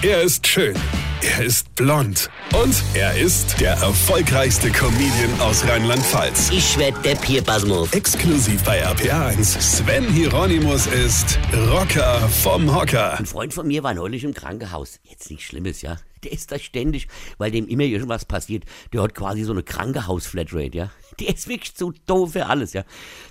Er ist schön. Er ist blond. Und er ist der erfolgreichste Comedian aus Rheinland-Pfalz. Ich werd der Pierpasmus. Exklusiv bei RPA1. Sven Hieronymus ist Rocker vom Hocker. Ein Freund von mir war neulich im Krankenhaus. Jetzt nichts Schlimmes, ja. Der ist da ständig, weil dem immer irgendwas passiert. Der hat quasi so eine Krankenhaus-Flatrate, ja. Der ist wirklich zu doof für alles, ja.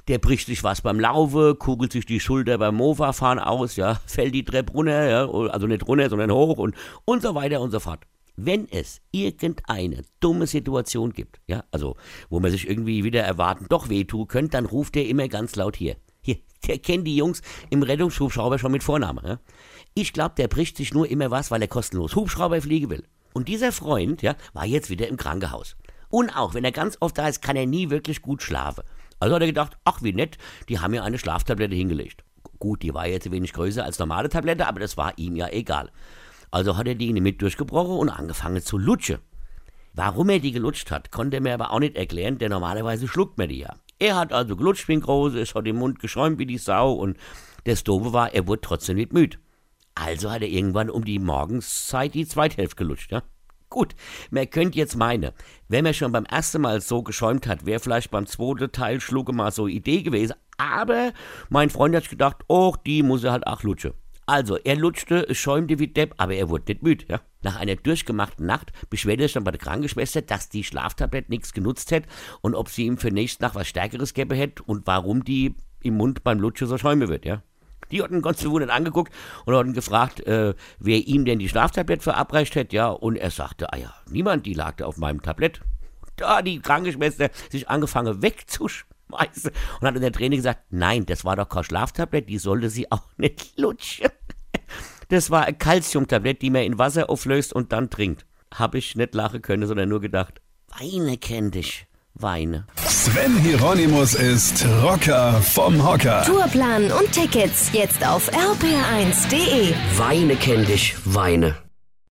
Der bricht sich was beim Laufe, kugelt sich die Schulter beim Mofa-Fahren aus, ja. Fällt die Treppe runter, ja. Also nicht runter, sondern hoch und, und so weiter und so fort. Wenn es irgendeine dumme Situation gibt, ja, also wo man sich irgendwie wieder erwarten doch wehtun könnte, dann ruft er immer ganz laut hier. Der kennt die Jungs im Rettungshubschrauber schon mit Vornamen. Ja? Ich glaube, der bricht sich nur immer was, weil er kostenlos Hubschrauber fliegen will. Und dieser Freund, ja, war jetzt wieder im Krankenhaus. Und auch wenn er ganz oft da ist, kann er nie wirklich gut schlafen. Also hat er gedacht, ach wie nett, die haben mir eine Schlaftablette hingelegt. Gut, die war jetzt wenig größer als normale Tablette, aber das war ihm ja egal. Also hat er die mit durchgebrochen und angefangen zu lutschen. Warum er die gelutscht hat, konnte er mir aber auch nicht erklären, denn normalerweise schluckt man die ja. Er hat also gelutscht wie ein Große, es hat im Mund geschäumt wie die Sau und das Doofe war, er wurde trotzdem nicht müde. Also hat er irgendwann um die Morgenszeit die Zweithälfte gelutscht, ja? Gut, man könnte jetzt meinen, wenn man schon beim ersten Mal so geschäumt hat, wäre vielleicht beim zweiten Teil Schlucke mal so Idee gewesen. Aber mein Freund hat gedacht, oh, die muss er halt auch lutschen. Also, er lutschte, schäumte wie Depp, aber er wurde nicht müde, ja. Nach einer durchgemachten Nacht beschwerte er sich dann bei der Krankenschwester, dass die Schlaftablette nichts genutzt hätte und ob sie ihm für nächste Nacht was Stärkeres gäbe hätte und warum die im Mund beim Lutschen so schäume wird, ja. Die hatten ganz verwundert angeguckt und hatten gefragt, äh, wer ihm denn die Schlaftablette verabreicht hätte, ja, und er sagte, ah ja, niemand, die lag da auf meinem Tablett. Da die Krankenschwester sich angefangen wegzuschmeißen und hat in der Träne gesagt, nein, das war doch kein Schlaftablett, die sollte sie auch nicht lutschen. Das war ein Calciumtablett, die man in Wasser auflöst und dann trinkt. Hab ich nicht lachen können, sondern nur gedacht, Weine kenn dich. Weine. Sven Hieronymus ist Rocker vom Hocker. Tourplan und Tickets jetzt auf rpr1.de. Weine kenn dich. Weine.